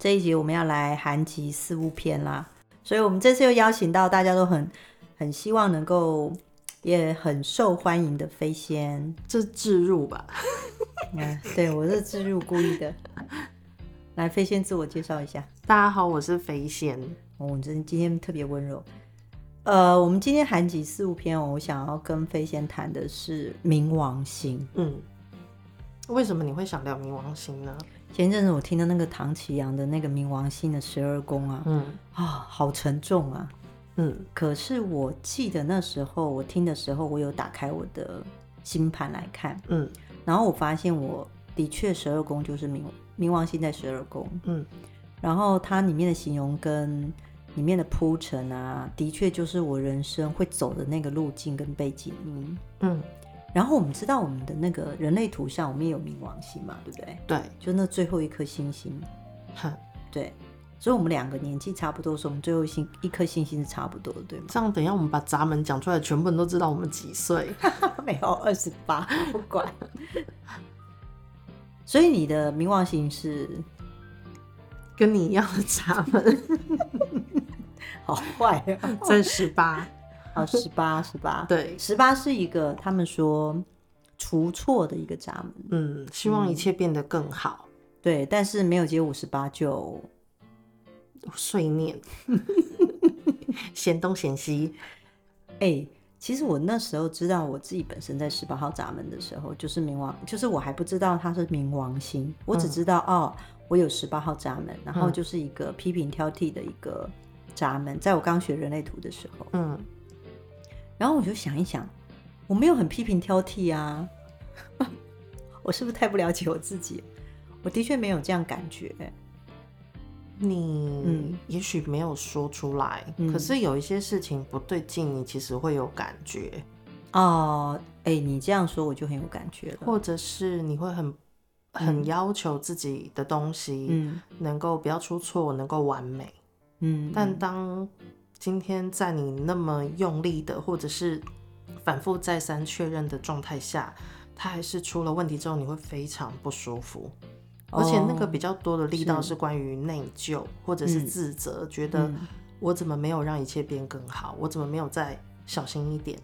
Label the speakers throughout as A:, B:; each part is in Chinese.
A: 这一集我们要来韩籍四物篇啦，所以我们这次又邀请到大家都很很希望能够也很受欢迎的飞仙，
B: 这置入吧？
A: 嗯，对，我是置入故意的。来，飞仙自我介绍一下。
B: 大家好，我是飞仙。
A: 哦，我真今天特别温柔。呃，我们今天韩籍四物篇哦，我想要跟飞仙谈的是冥王星。
B: 嗯，为什么你会想聊冥王星呢？
A: 前一阵子我听到那个唐綺阳的那个冥王星的十二宫啊，嗯啊，好沉重啊，嗯。可是我记得那时候我听的时候，我有打开我的星盘来看，嗯，然后我发现我的确十二宫就是冥冥王星在十二宫，嗯，然后它里面的形容跟。里面的铺陈啊，的确就是我人生会走的那个路径跟背景。嗯嗯，然后我们知道我们的那个人类图上，我们也有冥王星嘛，对不对？
B: 对，
A: 就那最后一颗星星。哼，对，所以我们两个年纪差不多，所以我们最后星一颗星星是差不多的，对吗？
B: 这样，等一下我们把闸门讲出来，全部人都知道我们几岁。
A: 没有二十八，不管。所以你的冥王星是
B: 跟你一样的闸门。
A: 好坏啊！
B: 在十八，
A: 哦，十八，十八，
B: 对，
A: 十八是一个他们说除错的一个闸门，
B: 嗯，希望一切变得更好，
A: 嗯、对，但是没有接五十八就
B: 碎念，嫌东嫌西。
A: 哎、欸，其实我那时候知道我自己本身在十八号闸门的时候，就是冥王，就是我还不知道它是冥王星，我只知道、嗯、哦，我有十八号闸门，然后就是一个批评挑剔的一个。闸门，在我刚学人类图的时候，嗯，然后我就想一想，我没有很批评挑剔啊，我是不是太不了解我自己？我的确没有这样感觉。
B: 你嗯，也许没有说出来，嗯，可是有一些事情不对劲，你其实会有感觉。
A: 哦，哎，你这样说我就很有感觉了。
B: 或者是你会很很要求自己的东西，嗯，能够不要出错，能够完美。嗯，但当今天在你那么用力的，或者是反复再三确认的状态下，它还是出了问题之后，你会非常不舒服。而且那个比较多的力道是关于内疚或者是自责，嗯，觉得我怎么没有让一切变更好，我怎么没有再小心一点？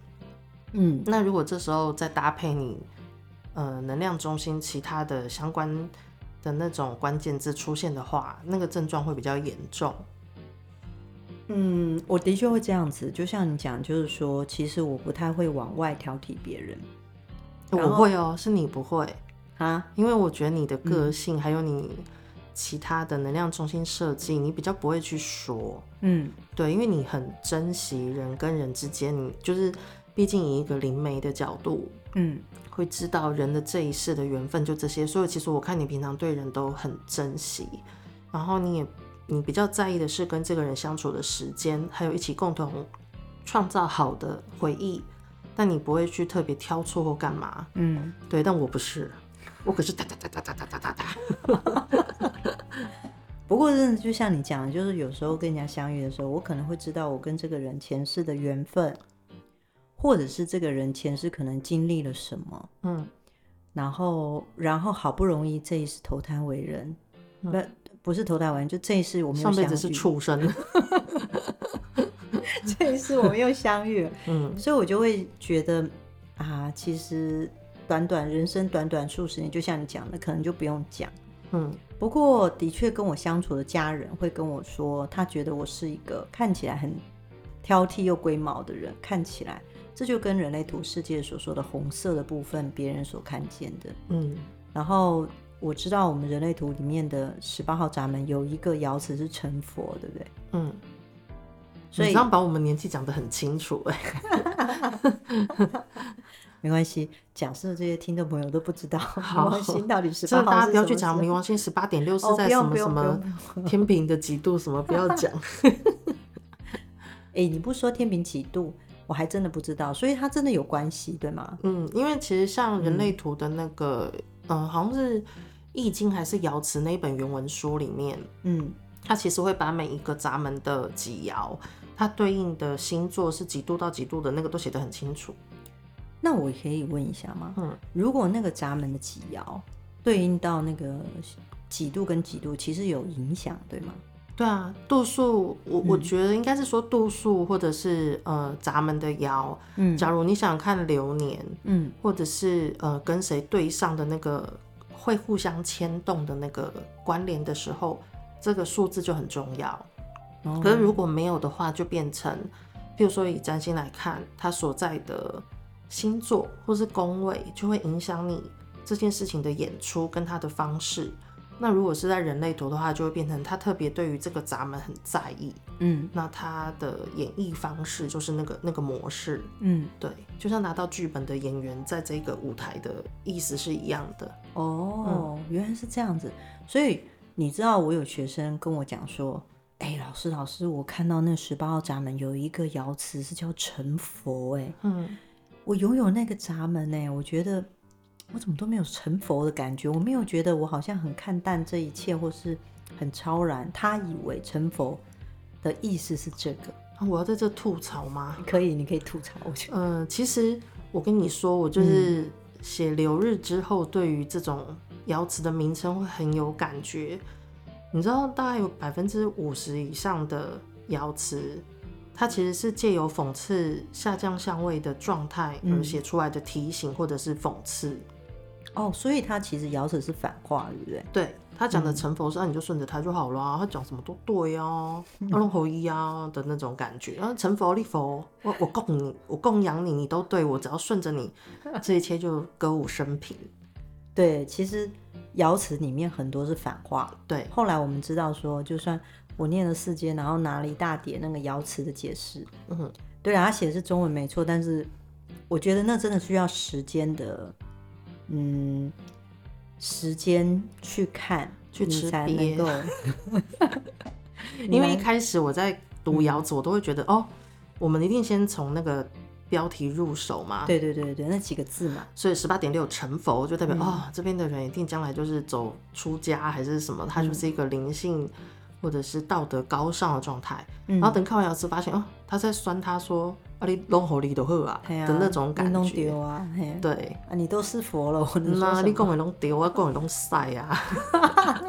B: 嗯，那如果这时候再搭配你呃能量中心其他的相关的那种关键字出现的话，那个症状会比较严重。
A: 嗯，我的确会这样子，就像你讲，就是说，其实我不太会往外挑剔别人。
B: 我会哦，是你不会
A: 啊？
B: 因为我觉得你的个性，还有你其他的能量中心设计，你比较不会去说。嗯，对，因为你很珍惜人跟人之间，你就是毕竟以一个灵媒的角度，嗯，会知道人的这一世的缘分就这些，所以其实我看你平常对人都很珍惜，然后你也。你比较在意的是跟这个人相处的时间，还有一起共同创造好的回忆，但你不会去特别挑错或干嘛。嗯，对，但我不是，我可是哒哒哒哒哒哒哒哒。
A: 不过，真的就像你讲的，就是有时候跟人家相遇的时候，我可能会知道我跟这个人前世的缘分，或者是这个人前世可能经历了什么。嗯，然后，然后好不容易这一世投胎为人，不、嗯。不是投胎完，就这一世我们又相遇。
B: 上辈子是畜生，
A: 这一世我们又相遇了。嗯，所以我就会觉得啊，其实短短人生短短数十年，就像你讲的，可能就不用讲。嗯，不过的确跟我相处的家人会跟我说，他觉得我是一个看起来很挑剔又龟毛的人，看起来这就跟人类图世界所说的红色的部分，别人所看见的。嗯，然后。我知道我们人类图里面的十八号闸门有一个爻辞是成佛，对不对？嗯，
B: 所以你这样把我们年纪讲得很清楚哎，
A: 没关系。假设这些听众朋友都不知道冥王星到底十八号，
B: 大家不要去讲冥王星十八点六是在什么什么天平的几度什么，不要讲。
A: 哎，你不说天平几度，我还真的不知道，所以它真的有关系，对吗？
B: 嗯，因为其实像人类图的那个。嗯，好像是《易经》还是爻辞那一本原文书里面，嗯，它其实会把每一个闸门的几爻，它对应的星座是几度到几度的那个都写得很清楚。
A: 那我可以问一下吗？嗯，如果那个闸门的几爻对应到那个几度跟几度，其实有影响，对吗？
B: 对啊，度数，我我觉得应该是说度数，或者是呃闸门的爻。嗯，假如你想看流年，嗯，或者是呃跟谁对上的那个会互相牵动的那个关联的时候，这个数字就很重要。哦，可是如果没有的话，就变成，譬如说以占星来看，它所在的星座或是宫位，就会影响你这件事情的演出跟它的方式。那如果是在人类图的话，就会变成他特别对于这个闸门很在意，嗯，那他的演绎方式就是那个那个模式，嗯，对，就像拿到剧本的演员在这个舞台的意思是一样的。
A: 哦，嗯、原来是这样子，所以你知道我有学生跟我讲说，哎、欸，老师老师，我看到那十八号闸门有一个爻辞是叫成佛，哎，嗯，我拥有那个闸门，哎，我觉得。我怎么都没有成佛的感觉？我没有觉得我好像很看淡这一切，或是很超然。他以为成佛的意思是这个。
B: 啊我要在这吐槽吗？
A: 可以，你可以吐槽。我觉得，
B: 嗯、呃，其实我跟你说，我就是写流日之后，对于这种瑶池的名称会很有感觉。你知道，大概有百分之五十以上的瑶池，它其实是借由讽刺下降相位的状态而写出来的提醒，或者是讽刺。
A: 哦，所以他其实爻辞是反话，对不对？
B: 对，他讲的成佛是，那、嗯啊、你就顺着他就好了。他讲什么都对啊，阿龙侯一啊的那种感觉。然后成佛立佛，我我供你，我供养你，你都对我，只要顺着你，这一切就歌舞升平。
A: 对，其实爻辞里面很多是反话。
B: 对，
A: 后来我们知道说，就算我念了四阶，然后拿了一大叠那个爻辞的解释，嗯哼，对啊，他写的是中文没错，但是我觉得那真的需要时间的。嗯，时间去看，
B: 去吃才能够。因为一开始我在读窑子，我都会觉得哦，我们一定先从那个标题入手嘛。
A: 对对对对，那几个字嘛。
B: 所以十八点六成佛就代表、嗯、哦，这边的人一定将来就是走出家还是什么，他就是一个灵性或者是道德高尚的状态。嗯、然后等看完爻辞，发现哦，他在酸他说。啊，你弄好你都好啊的那种感觉，丢啊，对。
A: 啊，你都是佛了，
B: 那你讲的拢丢啊讲的拢晒啊。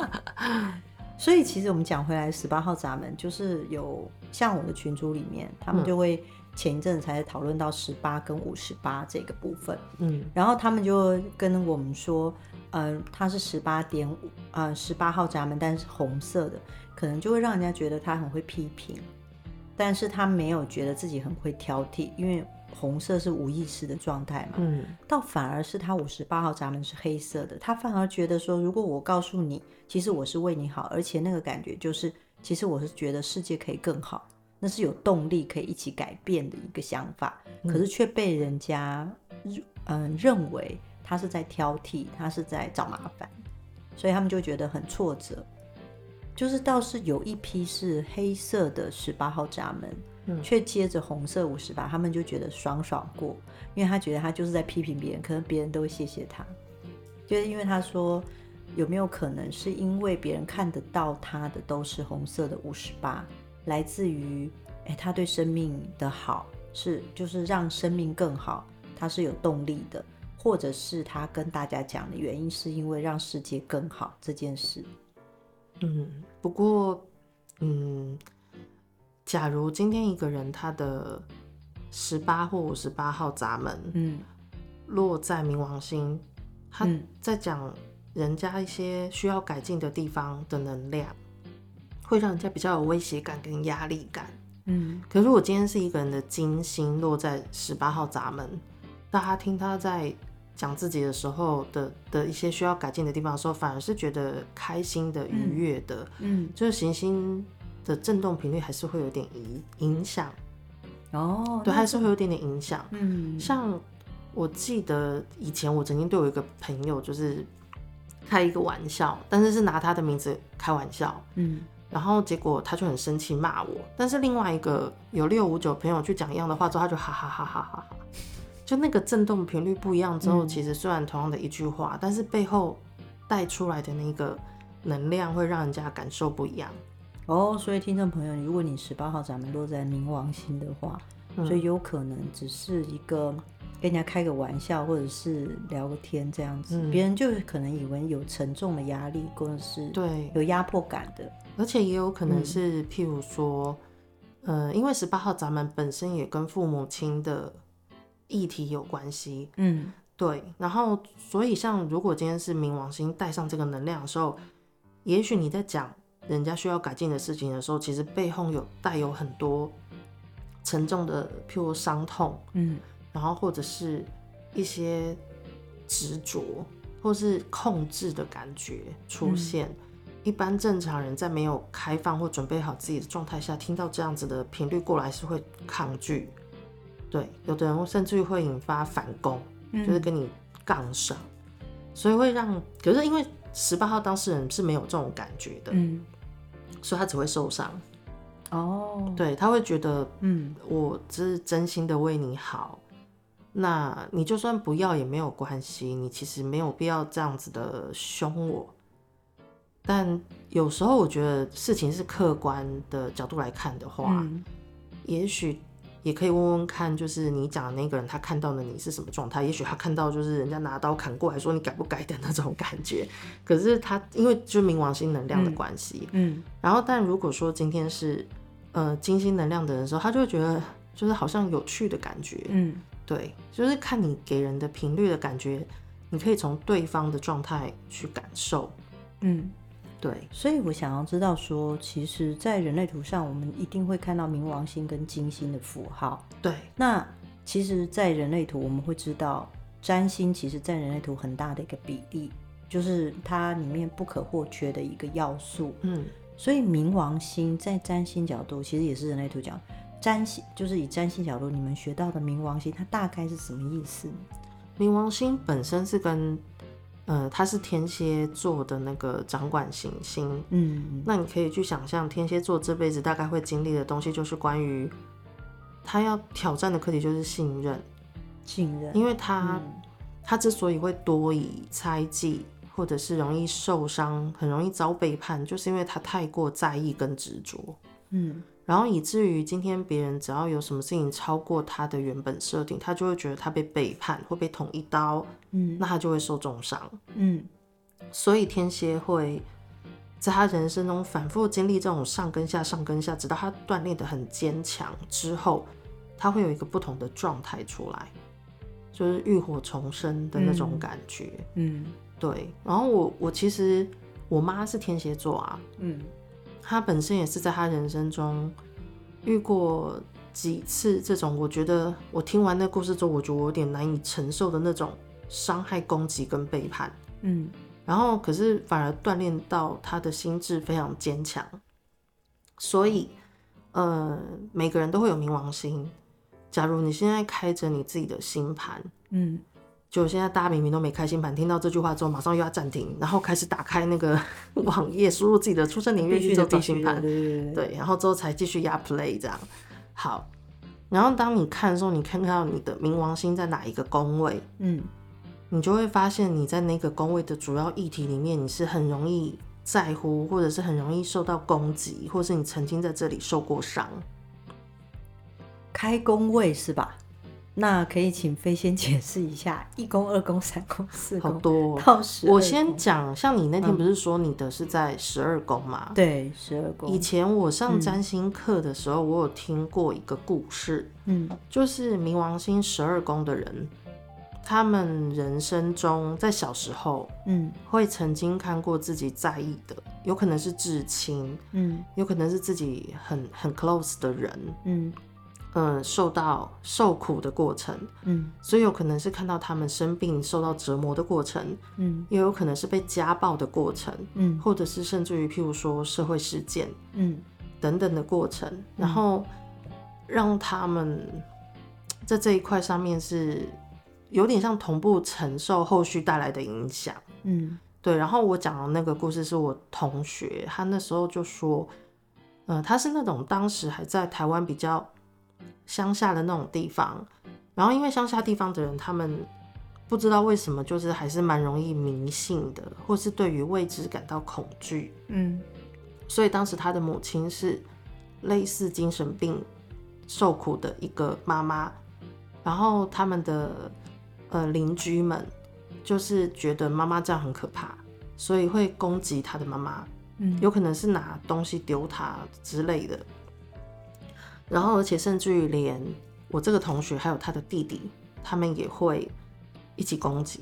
A: 所以其实我们讲回来，十八号闸门就是有像我的群组里面，他们就会前一阵子才讨论到十八跟五十八这个部分，嗯，然后他们就跟我们说，呃，它是十八点五，呃，十八号闸门，但是红色的，可能就会让人家觉得他很会批评。但是他没有觉得自己很会挑剔，因为红色是无意识的状态嘛。嗯，倒反而是他五十八号闸门是黑色的，他反而觉得说，如果我告诉你，其实我是为你好，而且那个感觉就是，其实我是觉得世界可以更好，那是有动力可以一起改变的一个想法，可是却被人家嗯认为他是在挑剔，他是在找麻烦，所以他们就觉得很挫折。就是倒是有一批是黑色的十八号闸门，却、嗯、接着红色五十八，他们就觉得爽爽过，因为他觉得他就是在批评别人，可能别人都会谢谢他，就是因为他说有没有可能是因为别人看得到他的都是红色的五十八，来自于哎他对生命的好是就是让生命更好，他是有动力的，或者是他跟大家讲的原因是因为让世界更好这件事。
B: 嗯，不过，嗯，假如今天一个人他的十八或五十八号闸门，嗯，落在冥王星，他在讲人家一些需要改进的地方的能量，会让人家比较有威胁感跟压力感，嗯。可是我今天是一个人的金星落在十八号闸门，大家听他在。讲自己的时候的的一些需要改进的地方的时候，反而是觉得开心的、愉悦的，嗯，嗯，就是行星的震动频率还是会有点影影响，哦，对，还是会有点点影响，嗯，像我记得以前我曾经对我一个朋友就是开一个玩笑，但是是拿他的名字开玩笑，嗯，然后结果他就很生气骂我，但是另外一个有六五九朋友去讲一样的话之后，他就哈哈哈哈哈哈。就那个震动频率不一样之后，其实虽然同样的一句话，嗯、但是背后带出来的那个能量会让人家感受不一样。
A: 哦，所以听众朋友，如果你十八号闸门落在冥王星的话，嗯、所以有可能只是一个跟人家开个玩笑，或者是聊个天这样子，别、嗯、人就可能以为有沉重的压力，或者是对有压迫感的，
B: 而且也有可能是，譬如说，嗯、呃，因为十八号闸门本身也跟父母亲的议题有关系，嗯，对，然后所以像如果今天是冥王星带上这个能量的时候，也许你在讲人家需要改进的事情的时候，其实背后有带有很多沉重的，譬如伤痛，嗯。然后或者是一些执着或是控制的感觉出现，嗯，一般正常人在没有开放或准备好自己的状态下，听到这样子的频率过来是会抗拒。对，有的人甚至于会引发反攻，嗯，就是跟你杠上，所以会让。可是因为十八号当事人是没有这种感觉的，嗯，所以他只会受伤。哦，对，他会觉得，嗯，我这是真心的为你好。那你就算不要也没有关系，你其实没有必要这样子的凶我。但有时候我觉得事情是客观的角度来看的话，嗯、也许也可以问问看，就是你讲的那个人他看到的你是什么状态？也许他看到就是人家拿刀砍过来说你改不改的那种感觉。可是他因为就是冥王星能量的关系，嗯，嗯，然后但如果说今天是呃金星能量的人的时候，他就会觉得就是好像有趣的感觉，嗯。对，就是看你给人的频率的感觉，你可以从对方的状态去感受。嗯，对，
A: 所以我想要知道说，其实，在人类图上，我们一定会看到冥王星跟金星的符号。
B: 对，
A: 那其实，在人类图，我们会知道占星，其实，在人类图很大的一个比例，就是它里面不可或缺的一个要素。嗯，所以冥王星在占星角度，其实也是人类图讲。占星就是以占星角度，你们学到的冥王星，它大概是什么意思？
B: 冥王星本身是跟，呃，他是天蝎座的那个掌管行星。嗯，那你可以去想象，天蝎座这辈子大概会经历的东西，就是关于他要挑战的课题，就是信任。
A: 信任，
B: 因为他、嗯、他之所以会多疑、猜忌，或者是容易受伤、很容易遭背叛，就是因为他太过在意跟执着。嗯。然后以至于今天别人只要有什么事情超过他的原本设定，他就会觉得他被背叛，会被捅一刀，嗯，那他就会受重伤，嗯，所以天蝎会在他人生中反复经历这种上跟下、上跟下，直到他锻炼的很坚强之后，他会有一个不同的状态出来，就是浴火重生的那种感觉，嗯，对。然后我我其实我妈是天蝎座啊，嗯。他本身也是在他人生中遇过几次这种，我觉得我听完那故事之后，我觉得我有点难以承受的那种伤害、攻击跟背叛。嗯，然后可是反而锻炼到他的心智非常坚强。所以，呃，每个人都会有冥王星。假如你现在开着你自己的星盘，嗯。就现在，大家明明都没开新盘，听到这句话之后，马上又要暂停，然后开始打开那个 网页，输入自己的出生年月日做找新盘，对，然后之后才继续压 play 这样。好，然后当你看的时候，你看到你的冥王星在哪一个宫位，嗯，你就会发现你在那个宫位的主要议题里面，你是很容易在乎，或者是很容易受到攻击，或是你曾经在这里受过伤。
A: 开工位是吧？那可以请飞先解释一下 一宫、二宫、三宫、四宫，
B: 好多
A: 到十。
B: 我先讲，像你那天不是说你的是在十二宫吗？
A: 对，十二宫。
B: 以前我上占星课的时候，我有听过一个故事，嗯，就是冥王星十二宫的人，他们人生中在小时候，嗯，会曾经看过自己在意的，有可能是至亲，嗯，有可能是自己很很 close 的人，嗯。嗯，受到受苦的过程，嗯，所以有可能是看到他们生病、受到折磨的过程，嗯，也有可能是被家暴的过程，嗯，或者是甚至于譬如说社会事件，嗯，等等的过程，然后让他们在这一块上面是有点像同步承受后续带来的影响，嗯，对。然后我讲的那个故事是我同学，他那时候就说，嗯，他是那种当时还在台湾比较。乡下的那种地方，然后因为乡下地方的人，他们不知道为什么，就是还是蛮容易迷信的，或是对于未知感到恐惧。嗯，所以当时他的母亲是类似精神病受苦的一个妈妈，然后他们的呃邻居们就是觉得妈妈这样很可怕，所以会攻击他的妈妈，嗯，有可能是拿东西丢他之类的。然后而且甚至于连我这个同学还有他的弟弟，他们也会一起攻击。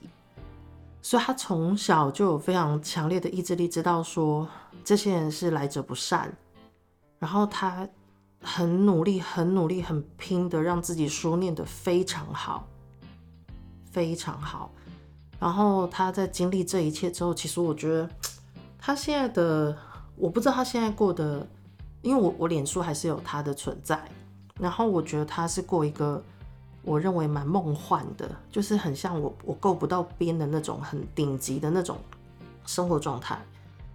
B: 所以他从小就有非常强烈的意志力，知道说这些人是来者不善，然后他很努力、很努力、很拼的让自己书念得非常好，非常好。然后他在经历这一切之后，其实我觉得他现在的，我不知道他现在过的，因为我我脸书还是有他的存在，然后我觉得他是过一个。我认为蛮梦幻的，就是很像我我够不到边的那种很顶级的那种生活状态。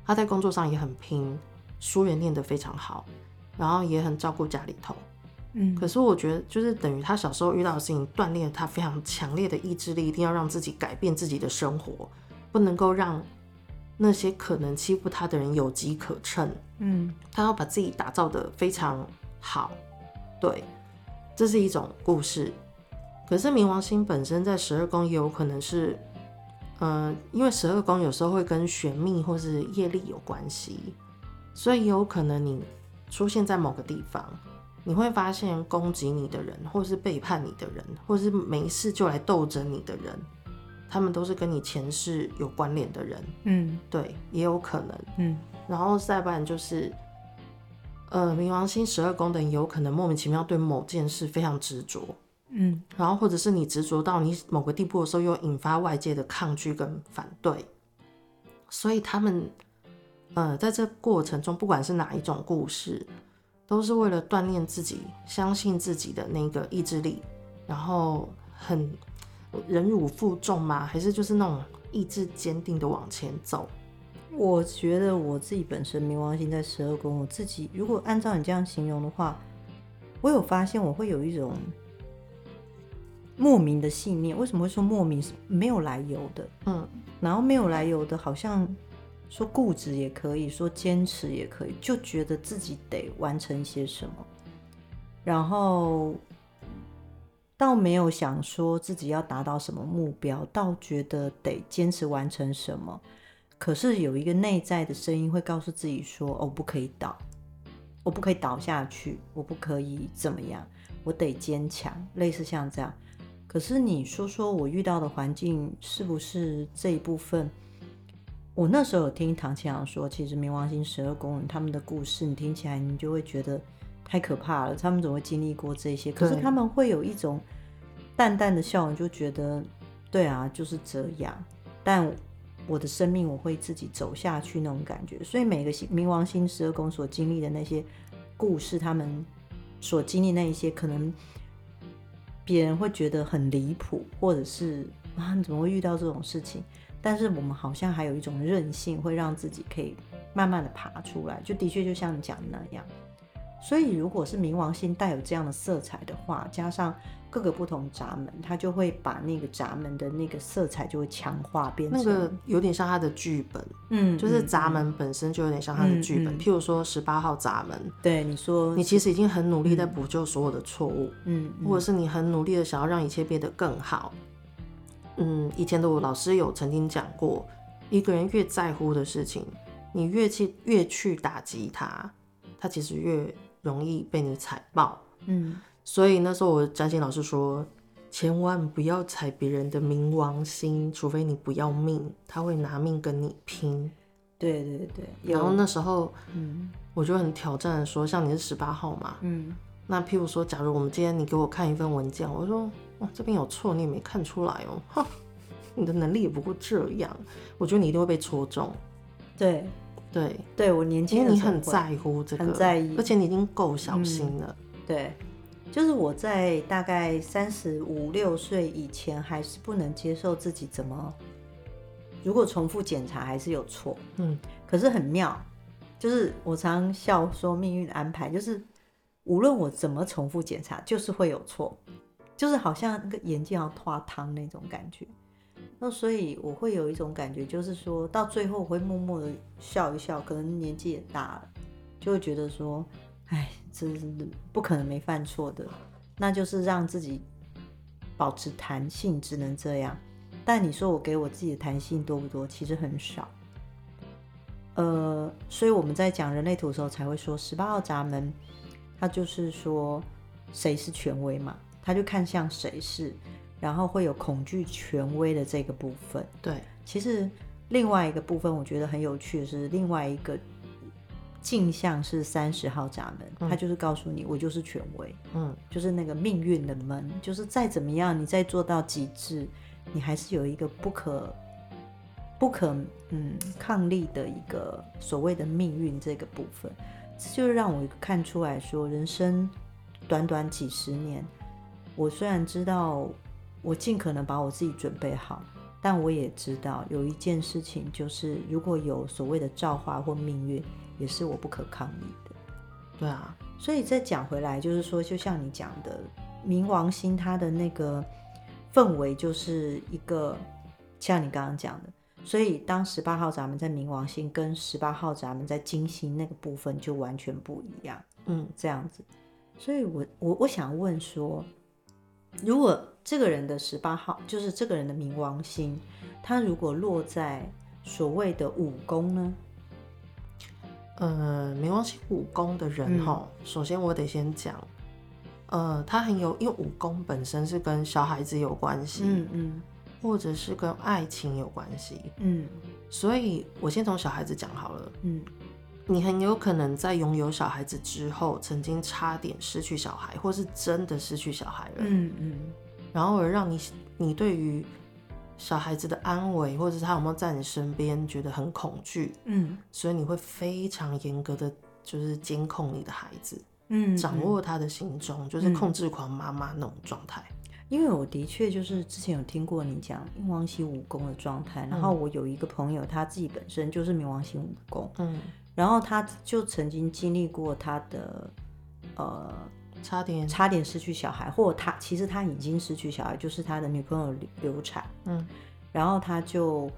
B: 他在工作上也很拼，书也念得非常好，然后也很照顾家里头。嗯，可是我觉得就是等于他小时候遇到的事情，锻炼了他非常强烈的意志力，一定要让自己改变自己的生活，不能够让那些可能欺负他的人有机可乘。嗯，他要把自己打造的非常好。对，这是一种故事。可是冥王星本身在十二宫也有可能是，呃，因为十二宫有时候会跟玄秘或是业力有关系，所以有可能你出现在某个地方，你会发现攻击你的人，或是背叛你的人，或是没事就来斗争你的人，他们都是跟你前世有关联的人。嗯，对，也有可能。嗯，然后再不然就是，呃，冥王星十二宫的人有可能莫名其妙对某件事非常执着。嗯，然后或者是你执着到你某个地步的时候，又引发外界的抗拒跟反对，所以他们，呃，在这过程中，不管是哪一种故事，都是为了锻炼自己，相信自己的那个意志力，然后很忍辱负重吗？还是就是那种意志坚定的往前走？
A: 我觉得我自己本身冥王星在十二宫，我自己如果按照你这样形容的话，我有发现我会有一种。莫名的信念，为什么会说莫名？是没有来由的，嗯，然后没有来由的，好像说固执也可以说坚持也可以，就觉得自己得完成些什么，然后倒没有想说自己要达到什么目标，倒觉得得坚持完成什么。可是有一个内在的声音会告诉自己说：“哦，不可以倒，我不可以倒下去，我不可以怎么样，我得坚强。”类似像这样。可是你说说我遇到的环境是不是这一部分？我那时候有听唐青阳说，其实冥王星十二宫人他们的故事，你听起来你就会觉得太可怕了。他们怎么会经历过这些？可是他们会有一种淡淡的笑容，就觉得对啊，就是这样。但我的生命我会自己走下去那种感觉。所以每个星冥王星十二宫所经历的那些故事，他们所经历那一些可能。别人会觉得很离谱，或者是啊，你怎么会遇到这种事情？但是我们好像还有一种韧性，会让自己可以慢慢的爬出来。就的确就像你讲的那样。所以如果是冥王星带有这样的色彩的话，加上。各个不同闸门，它就会把那个闸门的那个色彩就会强化，变成那个
B: 有点像他的剧本，嗯，就是闸门本身就有点像他的剧本。嗯嗯、譬如说十八号闸门，
A: 对你说，
B: 你其实已经很努力在补救所有的错误，嗯，或者是你很努力的想要让一切变得更好，嗯，以前的我老师有曾经讲过，一个人越在乎的事情，你越去越去打击他，他其实越容易被你踩爆，嗯。所以那时候我占星老师说，千万不要踩别人的冥王星，除非你不要命，他会拿命跟你拼。
A: 对对对。
B: 然后那时候，嗯，我就很挑战的说，像你是十八号嘛，嗯，那譬如说，假如我们今天你给我看一份文件，我说，哇，这边有错，你也没看出来哦，哈，你的能力也不过这样，我觉得你一定会被戳中。
A: 对
B: 对。
A: 对，我年轻，
B: 因为你很在乎这个，
A: 很在意，
B: 而且你已经够小心了，
A: 嗯、对。就是我在大概三十五六岁以前，还是不能接受自己怎么，如果重复检查还是有错，嗯，可是很妙，就是我常笑说命运的安排，就是无论我怎么重复检查，就是会有错，就是好像那个眼镜要脱汤那种感觉。那所以我会有一种感觉，就是说到最后会默默的笑一笑，可能年纪也大了，就会觉得说。哎，这是不可能没犯错的，那就是让自己保持弹性，只能这样。但你说我给我自己的弹性多不多？其实很少。呃，所以我们在讲人类图的时候才会说十八号闸门，它就是说谁是权威嘛，他就看向谁是，然后会有恐惧权威的这个部分。
B: 对，
A: 其实另外一个部分我觉得很有趣的是另外一个镜像是三十号闸门，它就是告诉你我就是权威，嗯，就是那个命运的门，就是再怎么样你再做到极致，你还是有一个不可。不可嗯抗力的一个所谓的命运这个部分，这就让我看出来说，人生短短几十年，我虽然知道我尽可能把我自己准备好，但我也知道有一件事情，就是如果有所谓的造化或命运，也是我不可抗力的。
B: 对啊，
A: 所以再讲回来，就是说，就像你讲的，冥王星它的那个氛围，就是一个像你刚刚讲的。所以，当十八号闸门在冥王星跟十八号闸门在金星那个部分就完全不一样，嗯，这样子。所以我我我想问说，如果这个人的十八号就是这个人的冥王星，他如果落在所谓的五宫呢？
B: 呃，冥王星五宫的人哈，嗯，首先我得先讲，呃，他很有，因为五宫本身是跟小孩子有关系，嗯嗯。或者是跟爱情有关系，嗯，所以我先从小孩子讲好了，嗯，你很有可能在拥有小孩子之后，曾经差点失去小孩，或是真的失去小孩了，嗯嗯，然后而让你你对于小孩子的安危，或者是他有没有在你身边，觉得很恐惧，嗯，所以你会非常严格的，就是监控你的孩子，嗯，掌握他的行踪，就是控制狂妈妈那种状态。
A: 因为我的确就是之前有听过你讲冥王星武宫的状态，然后我有一个朋友，他自己本身就是冥王星武功，嗯，然后他就曾经经历过他的呃
B: 差点
A: 差点失去小孩，或他其实他已经失去小孩，就是他的女朋友流产，嗯，然后他就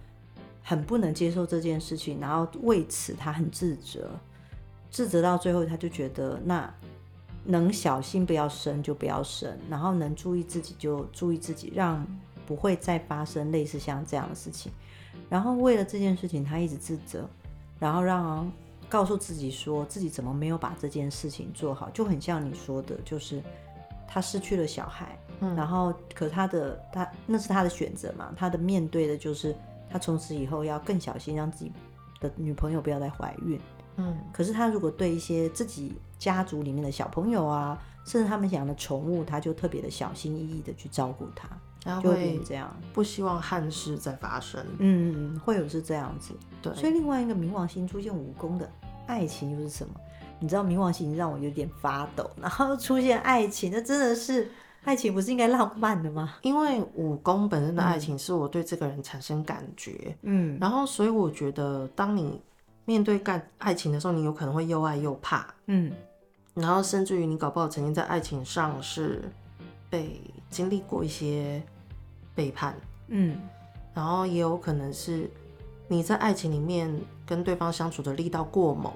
A: 很不能接受这件事情，然后为此他很自责，自责到最后他就觉得那。能小心不要生就不要生，然后能注意自己就注意自己，让不会再发生类似像这样的事情。然后为了这件事情，他一直自责，然后让告诉自己说自己怎么没有把这件事情做好，就很像你说的，就是他失去了小孩，嗯，然后可他的他那是他的选择嘛，他的面对的就是他从此以后要更小心，让自己的女朋友不要再怀孕。嗯，可是他如果对一些自己家族里面的小朋友啊，甚至他们养的宠物，他就特别的小心翼翼的去照顾它，
B: 然后会这样，不希望憾事再发生。
A: 嗯，会有是这样子。
B: 对，
A: 所以另外一个冥王星出现五宫的爱情又是什么？你知道冥王星让我有点发抖，然后出现爱情，那真的是爱情不是应该浪漫的吗？
B: 因为五宫本身的爱情是我对这个人产生感觉，嗯，然后所以我觉得当你。面对干爱情的时候，你有可能会又爱又怕，嗯，然后甚至于你搞不好曾经在爱情上是被经历过一些背叛，嗯，然后也有可能是你在爱情里面跟对方相处的力道过猛，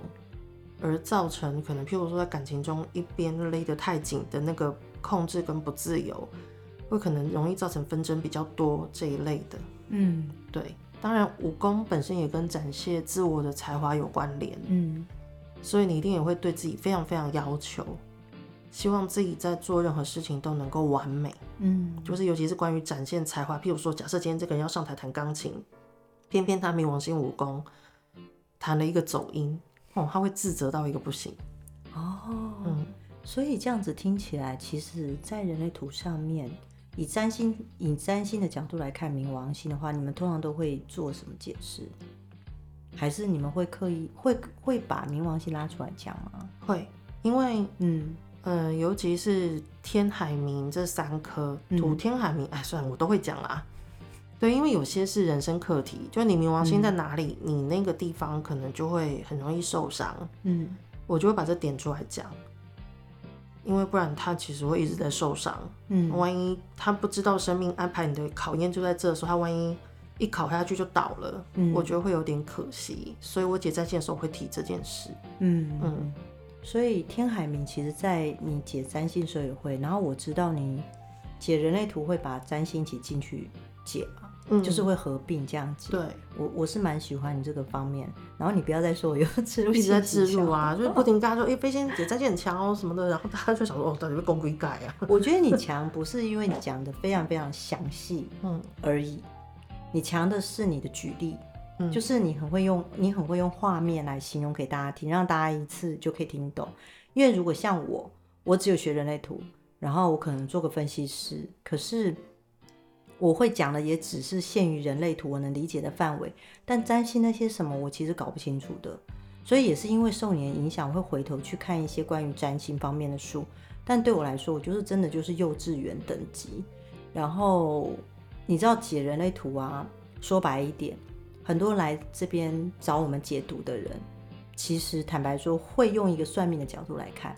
B: 而造成可能譬如说在感情中一边勒得太紧的那个控制跟不自由，会可能容易造成纷争比较多这一类的，嗯，对。当然，武功本身也跟展现自我的才华有关联，嗯，所以你一定也会对自己非常非常要求，希望自己在做任何事情都能够完美，嗯，就是尤其是关于展现才华，譬如说，假设今天这个人要上台弹钢琴，偏偏他冥王星武功弹了一个走音，哦，他会自责到一个不行，
A: 哦，嗯，所以这样子听起来，其实在人类图上面。以占星以占星的角度来看冥王星的话，你们通常都会做什么解释？还是你们会刻意会会把冥王星拉出来讲吗？
B: 会，因为嗯呃，尤其是天海明这三颗土天海明，哎，算了，我都会讲啦。对，因为有些是人生课题，就你冥王星在哪里，嗯，你那个地方可能就会很容易受伤。嗯，我就会把这点出来讲。因为不然他其实会一直在受伤，嗯，万一他不知道生命安排你的考验就在这的时候，他万一一考下去就倒了，嗯，我觉得会有点可惜，所以我姐在线的时候会提这件事，嗯
A: 嗯，所以天海明其实在你解占星的时候也会，然后我知道你解人类图会把占星一起进去解嘛，嗯，就是会合并这样子。
B: 对，
A: 我我是蛮喜欢你这个方面。然后你不要再说我又植入，
B: 一直在植入啊，就是不停跟他说，哎、欸，飞仙姐占星很强哦什么的，然后大家就想说，哦，到底被公归改啊？
A: 我觉得你强不是因为你讲的非常非常详细，嗯而已，你强的是你的举例。就是你很会用，你很会用画面来形容给大家听，让大家一次就可以听懂。因为如果像我，我只有学人类图，然后我可能做个分析师，可是我会讲的也只是限于人类图我能理解的范围。但占星那些什么，我其实搞不清楚的。所以也是因为受你的影响，会回头去看一些关于占星方面的书。但对我来说，我就是真的就是幼稚园等级。然后你知道解人类图啊，说白一点。很多来这边找我们解读的人，其实坦白说，会用一个算命的角度来看，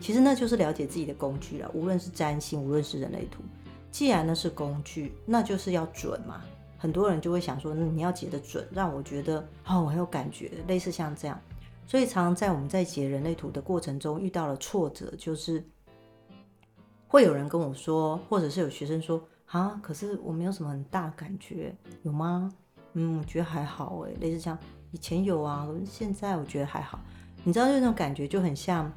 A: 其实那就是了解自己的工具了。无论是占星，无论是人类图，既然那是工具，那就是要准嘛。很多人就会想说，你要解得准，让我觉得哦，我很有感觉，类似像这样。所以常常在我们在解人类图的过程中遇到了挫折，就是会有人跟我说，或者是有学生说啊，可是我没有什么很大感觉，有吗？嗯，我觉得还好哎，类似像以前有啊，现在我觉得还好。你知道，就那种感觉就很像，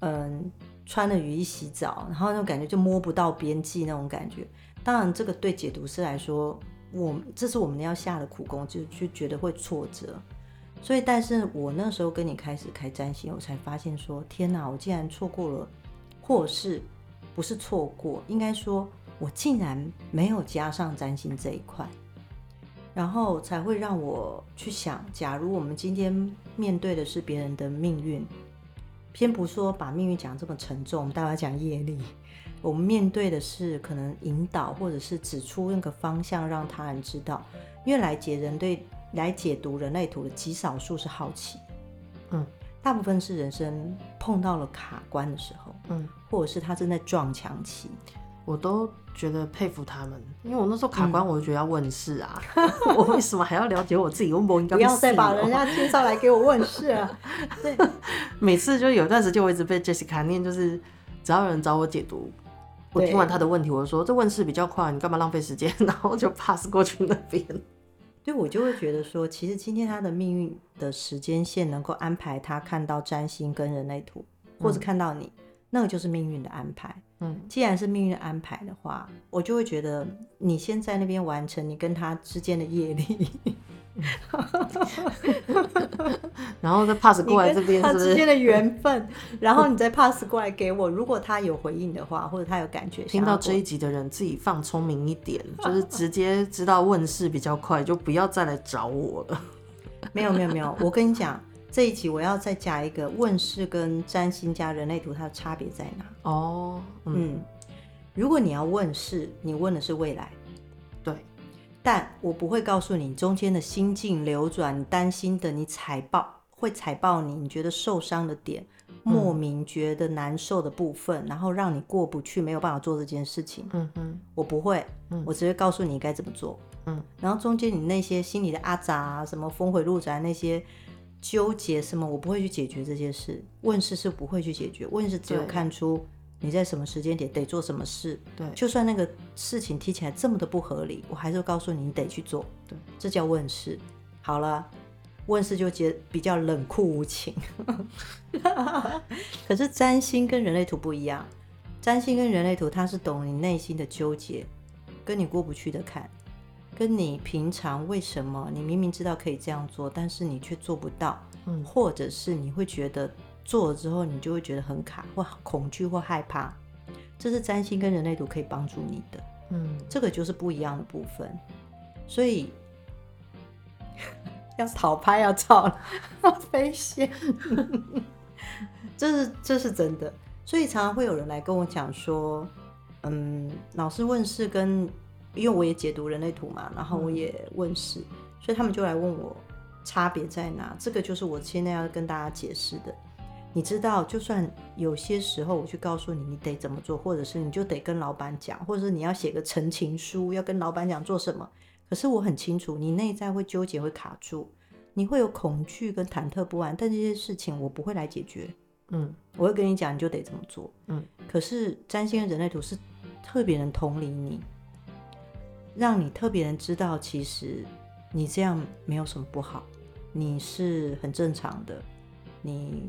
A: 嗯，穿了雨衣洗澡，然后那种感觉就摸不到边际那种感觉。当然，这个对解读师来说，我这是我们要下的苦功，就就觉得会挫折。所以，但是我那时候跟你开始开占星，我才发现说，天哪，我竟然错过了，或是不是错过，应该说，我竟然没有加上占星这一块。然后才会让我去想，假如我们今天面对的是别人的命运，先不说把命运讲这么沉重，我们大家讲业力，我们面对的是可能引导或者是指出那个方向，让他人知道。因为来解人对来解读人类图的极少数是好奇，嗯，大部分是人生碰到了卡关的时候，嗯，或者是他正在撞墙期。
B: 我都觉得佩服他们，因为我那时候卡关，我就觉得要问事啊，嗯、我为什么还要了解我自己？我不应该不要
A: 再把人家介绍来给我问事啊！对，
B: 每次就有段时间我一直被 Jessica 念，就是只要有人找我解读，我听完他的问题，我就说这问事比较快，你干嘛浪费时间？然后就 pass 过去那边。
A: 对，我就会觉得说，其实今天他的命运的时间线能够安排他看到占星跟人类图，或者看到你，嗯、那个就是命运的安排。嗯，既然是命运安排的话，我就会觉得你先在那边完成你跟他之间的业力，
B: 然后再 pass 过来这边，
A: 他之间的缘分，然后你再 pass 过来给我。如果他有回应的话，或者他有感觉，
B: 听到这一集的人自己放聪明一点，就是直接知道问事比较快，就不要再来找我了。
A: 没有没有没有，我跟你讲。这一集我要再加一个问世跟占星加人类图，它的差别在哪？
B: 哦，嗯，
A: 嗯，如果你要问世，你问的是未来，
B: 对，
A: 但我不会告诉你中间的心境流转，你担心的，你踩爆会踩爆你，你觉得受伤的点，莫名觉得难受的部分，嗯、然后让你过不去，没有办法做这件事情。嗯嗯，我不会，嗯、我只会告诉你该怎么做。嗯，然后中间你那些心里的阿杂啊，什么峰回路转那些。纠结什么？我不会去解决这些事。问世是不会去解决，问世只有看出你在什么时间点得做什么事。对，就算那个事情听起来这么的不合理，我还是会告诉你，你得去做。对，这叫问世。好了，问世就结比较冷酷无情。可是占星跟人类图不一样，占星跟人类图它是懂你内心的纠结，跟你过不去的坎。跟你平常为什么你明明知道可以这样做，但是你却做不到，嗯，或者是你会觉得做了之后你就会觉得很卡或恐惧或害怕，这是占星跟人类图可以帮助你的，嗯，这个就是不一样的部分，所以 要讨拍要照了，飞仙，这是这是真的，所以常常会有人来跟我讲说，嗯，老师问事跟。因为我也解读人类图嘛，然后我也问世，嗯、所以他们就来问我差别在哪。这个就是我现在要跟大家解释的。你知道，就算有些时候我去告诉你，你得怎么做，或者是你就得跟老板讲，或者是你要写个陈情书，要跟老板讲做什么。可是我很清楚，你内在会纠结，会卡住，你会有恐惧跟忐忑不安。但这些事情我不会来解决。嗯，我会跟你讲，你就得怎么做。嗯，可是占星人类图是。特别能同理你，让你特别人知道，其实你这样没有什么不好，你是很正常的，你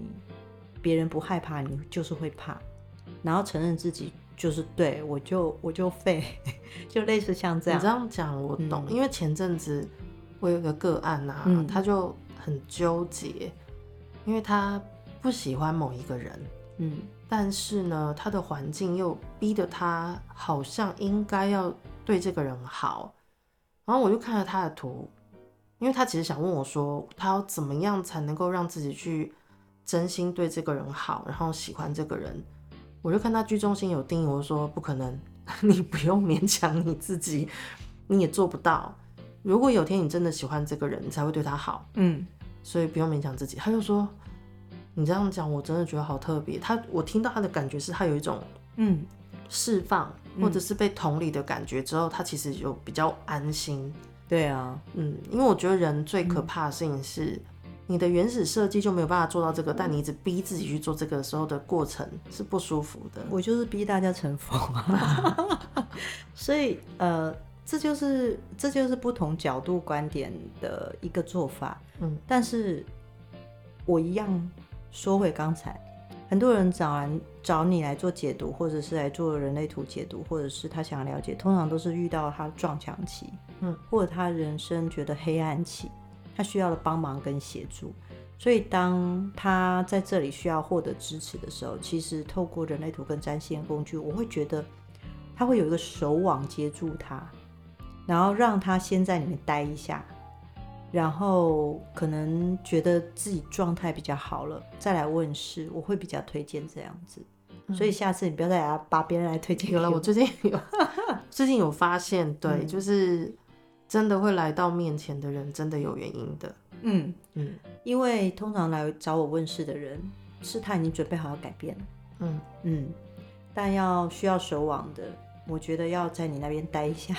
A: 别人不害怕，你就是会怕，然后承认自己就是对，我就我就废，就类似像这样。
B: 你这样讲我懂，嗯、因为前阵子我有一个个案啊，嗯、他就很纠结，因为他不喜欢某一个人，嗯。但是呢，他的环境又逼得他好像应该要对这个人好，然后我就看了他的图，因为他其实想问我说，他要怎么样才能够让自己去真心对这个人好，然后喜欢这个人。我就看他居中心有定义，我就说不可能，你不用勉强你自己，你也做不到。如果有天你真的喜欢这个人，你才会对他好，嗯，所以不用勉强自己。他就说。你这样讲，我真的觉得好特别。他，我听到他的感觉是他有一种嗯释放，或者是被同理的感觉之后，他其实就比较安心。
A: 对啊，
B: 嗯，因为我觉得人最可怕的事情是，你的原始设计就没有办法做到这个，但你一直逼自己去做这个时候的过程是不舒服的。
A: 我就是逼大家成佛啊，所以呃，这就是这就是不同角度观点的一个做法。嗯，但是我一样。说回刚才，很多人找来找你来做解读，或者是来做人类图解读，或者是他想要了解，通常都是遇到他撞墙期，嗯，或者他人生觉得黑暗期，他需要的帮忙跟协助。所以当他在这里需要获得支持的时候，其实透过人类图跟占星工具，我会觉得他会有一个手网接住他，然后让他先在里面待一下。然后可能觉得自己状态比较好了，再来问事，我会比较推荐这样子。嗯、所以下次你不要再来把别人来推荐。
B: 有了，我最近有 最近有发现，对，嗯、就是真的会来到面前的人，真的有原因的。
A: 嗯嗯，因为通常来找我问事的人，是他已经准备好要改变了。嗯嗯，但要需要守望的，我觉得要在你那边待一下。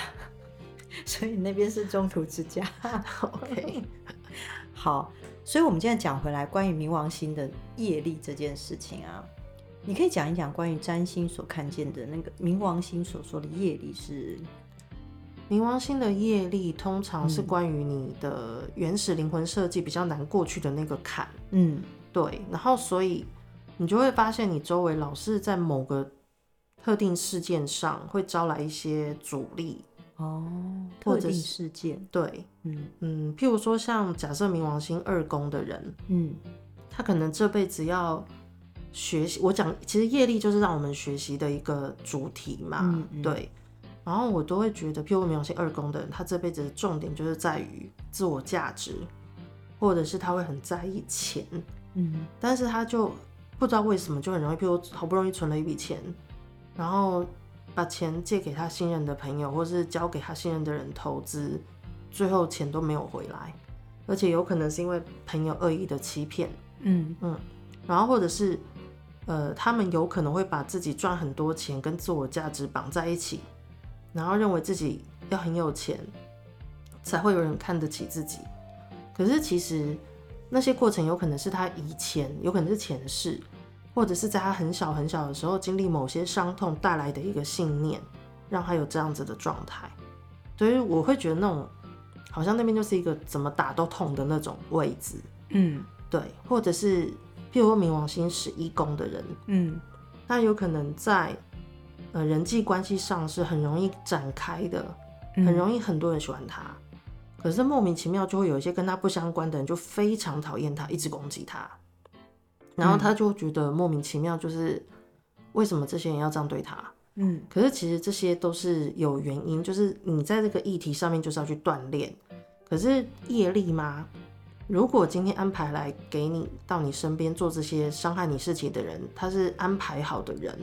A: 所以那边是中途之家，OK，好，所以我们现在讲回来，关于冥王星的业力这件事情啊，你可以讲一讲关于占星所看见的那个冥王星所说的业力是？
B: 冥王星的业力通常是关于你的原始灵魂设计比较难过去的那个坎，嗯，对，然后所以你就会发现你周围老是在某个特定事件上会招来一些阻力。
A: 哦，特定事件，
B: 对，嗯。嗯，譬如说像假设冥王星二宫的人，嗯，他可能这辈子要学习，我讲其实业力就是让我们学习的一个主题嘛，嗯嗯。对，然后我都会觉得，譬如冥王星二宫的人，他这辈子的重点就是在于自我价值，或者是他会很在意钱，嗯，但是他就不知道为什么就很容易，譬如好不容易存了一笔钱，然后。把钱借给他信任的朋友，或是交给他信任的人投资，最后钱都没有回来，而且有可能是因为朋友恶意的欺骗，嗯。嗯，然后或者是呃，他们有可能会把自己赚很多钱跟自我价值绑在一起，然后认为自己要很有钱才会有人看得起自己，可是其实那些过程有可能是他以前，有可能是前世。或者是在他很小很小的时候经历某些伤痛带来的一个信念，让他有这样子的状态。所以我会觉得那种好像那边就是一个怎么打都痛的那种位置。嗯，对。或者是譬如说冥王星十一宫的人，嗯，那有可能在呃人际关系上是很容易展开的，很容易很多人喜欢他，可是莫名其妙就会有一些跟他不相关的人就非常讨厌他，一直攻击他。然后他就觉得莫名其妙，就是为什么这些人要这样对他？嗯，可是其实这些都是有原因，就是你在这个议题上面就是要去锻炼。可是业力吗？如果今天安排来给你到你身边做这些伤害你事情的人，他是安排好的人，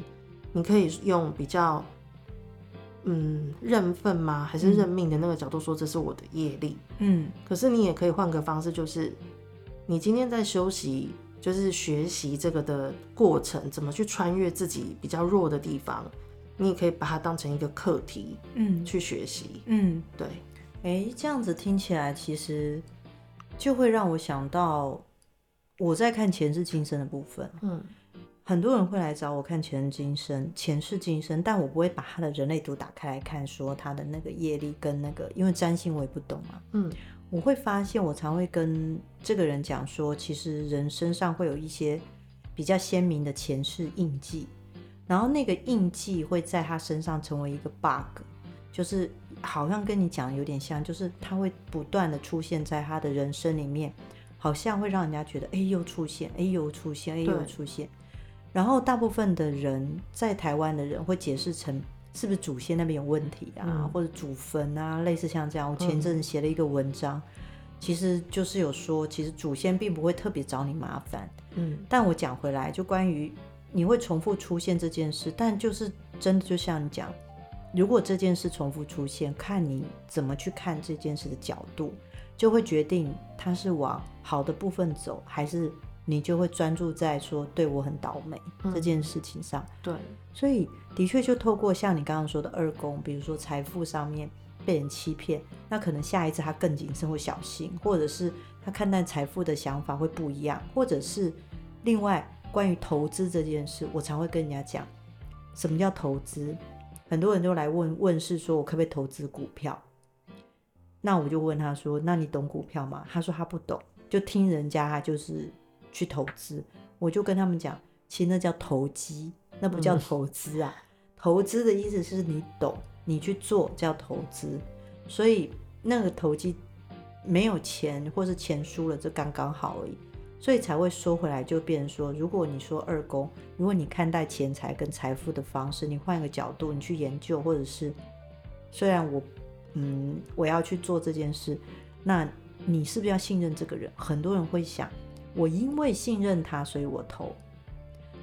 B: 你可以用比较嗯认份吗？还是认命的那个角度说，这是我的业力？嗯，可是你也可以换个方式，就是你今天在休息。就是学习这个的过程，怎么去穿越自己比较弱的地方，你也可以把它当成一个课题，嗯，去学习，嗯，对，
A: 哎，这样子听起来其实就会让我想到我在看前世今生的部分，嗯，很多人会来找我看前世今生、前世今生，但我不会把他的人类图打开来看，说他的那个业力跟那个，因为占星我也不懂嘛。嗯，我会发现，我常会跟这个人讲说，其实人身上会有一些比较鲜明的前世印记，然后那个印记会在他身上成为一个 bug，就是好像跟你讲有点像，就是他会不断的出现在他的人生里面，好像会让人家觉得，哎，又出现，哎，又出现，哎，又出现。然后大部分的人在台湾的人会解释成是不是祖先那边有问题啊，嗯、或者祖坟啊，类似像这样。我前阵子写了一个文章，嗯、其实就是有说，其实祖先并不会特别找你麻烦。嗯，但我讲回来，就关于你会重复出现这件事，但就是真的就像你讲，如果这件事重复出现，看你怎么去看这件事的角度，就会决定它是往好的部分走，还是。你就会专注在说对我很倒霉这件事情上，嗯、
B: 对，
A: 所以的确就透过像你刚刚说的二宫，比如说财富上面被人欺骗，那可能下一次他更谨慎或小心，或者是他看待财富的想法会不一样，或者是另外关于投资这件事，我常会跟人家讲，什么叫投资？很多人都来问问是说我可不可以投资股票？那我就问他说，那你懂股票吗？他说他不懂，就听人家他就是。去投资，我就跟他们讲，其实那叫投机，那不叫投资啊。嗯、投资的意思是你懂，你去做叫投资。所以那个投机没有钱，或是钱输了，这刚刚好而已。所以才会说回来，就变成说，如果你说二宫，如果你看待钱财跟财富的方式，你换一个角度，你去研究，或者是虽然我嗯我要去做这件事，那你是不是要信任这个人？很多人会想。我因为信任他，所以我投，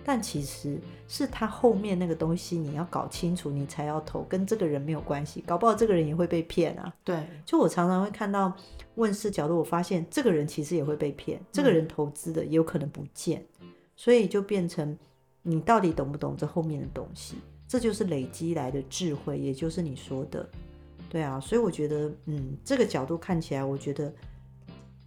A: 但其实是他后面那个东西你要搞清楚，你才要投，跟这个人没有关系。搞不好这个人也会被骗啊。
B: 对，
A: 就我常常会看到问世角度，我发现这个人其实也会被骗，这个人投资的也有可能不见，嗯、所以就变成你到底懂不懂这后面的东西？这就是累积来的智慧，也就是你说的，对啊。所以我觉得，嗯，这个角度看起来，我觉得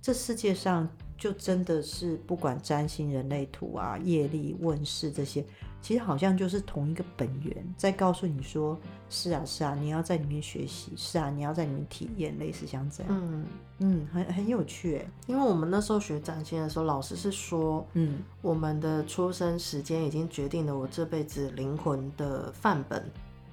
A: 这世界上。就真的是不管占星、人类图啊、业力问世这些，其实好像就是同一个本源在告诉你说：是啊，是啊，你要在里面学习；是啊，你要在里面体验，类似像这样。嗯嗯，很很有趣哎。
B: 因为我们那时候学占星的时候，老师是说，嗯，我们的出生时间已经决定了我这辈子灵魂的范本。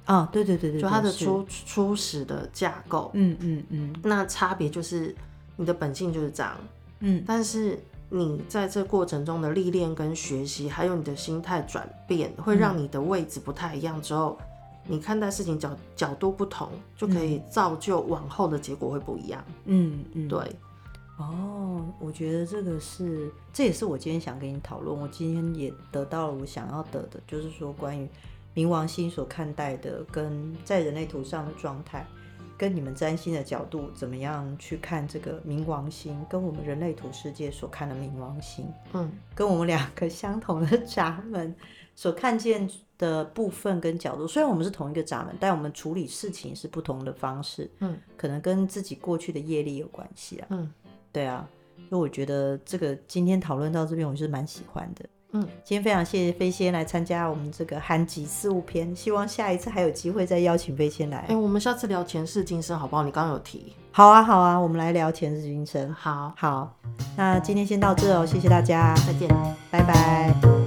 A: 啊，对对对对，
B: 就它的初初始的架构。嗯嗯嗯。那差别就是你的本性就是这样。嗯，但是你在这过程中的历练跟学习，还有你的心态转变，会让你的位置不太一样。之后，你看待事情角角度不同，就可以造就往后的结果会不一样。嗯嗯，对。
A: 哦，我觉得这个是，这也是我今天想跟你讨论。我今天也得到了我想要得的，就是说关于冥王星所看待的，跟在人类图上的状态。跟你们占星的角度怎么样去看这个冥王星，跟我们人类图世界所看的冥王星，嗯，跟我们两个相同的闸门所看见的部分跟角度，虽然我们是同一个闸门，但我们处理事情是不同的方式，嗯，可能跟自己过去的业力有关系啊，嗯，对啊，所以我觉得这个今天讨论到这边，我是蛮喜欢的。嗯，今天非常谢谢飞仙来参加我们这个憨吉四物篇，希望下一次还有机会再邀请飞仙来。哎、
B: 欸，我们下次聊前世今生好不好？你刚刚有提。
A: 好啊，好啊，我们来聊前世今生。
B: 好，
A: 好，那今天先到这哦，谢谢大家，
B: 再见，
A: 拜拜。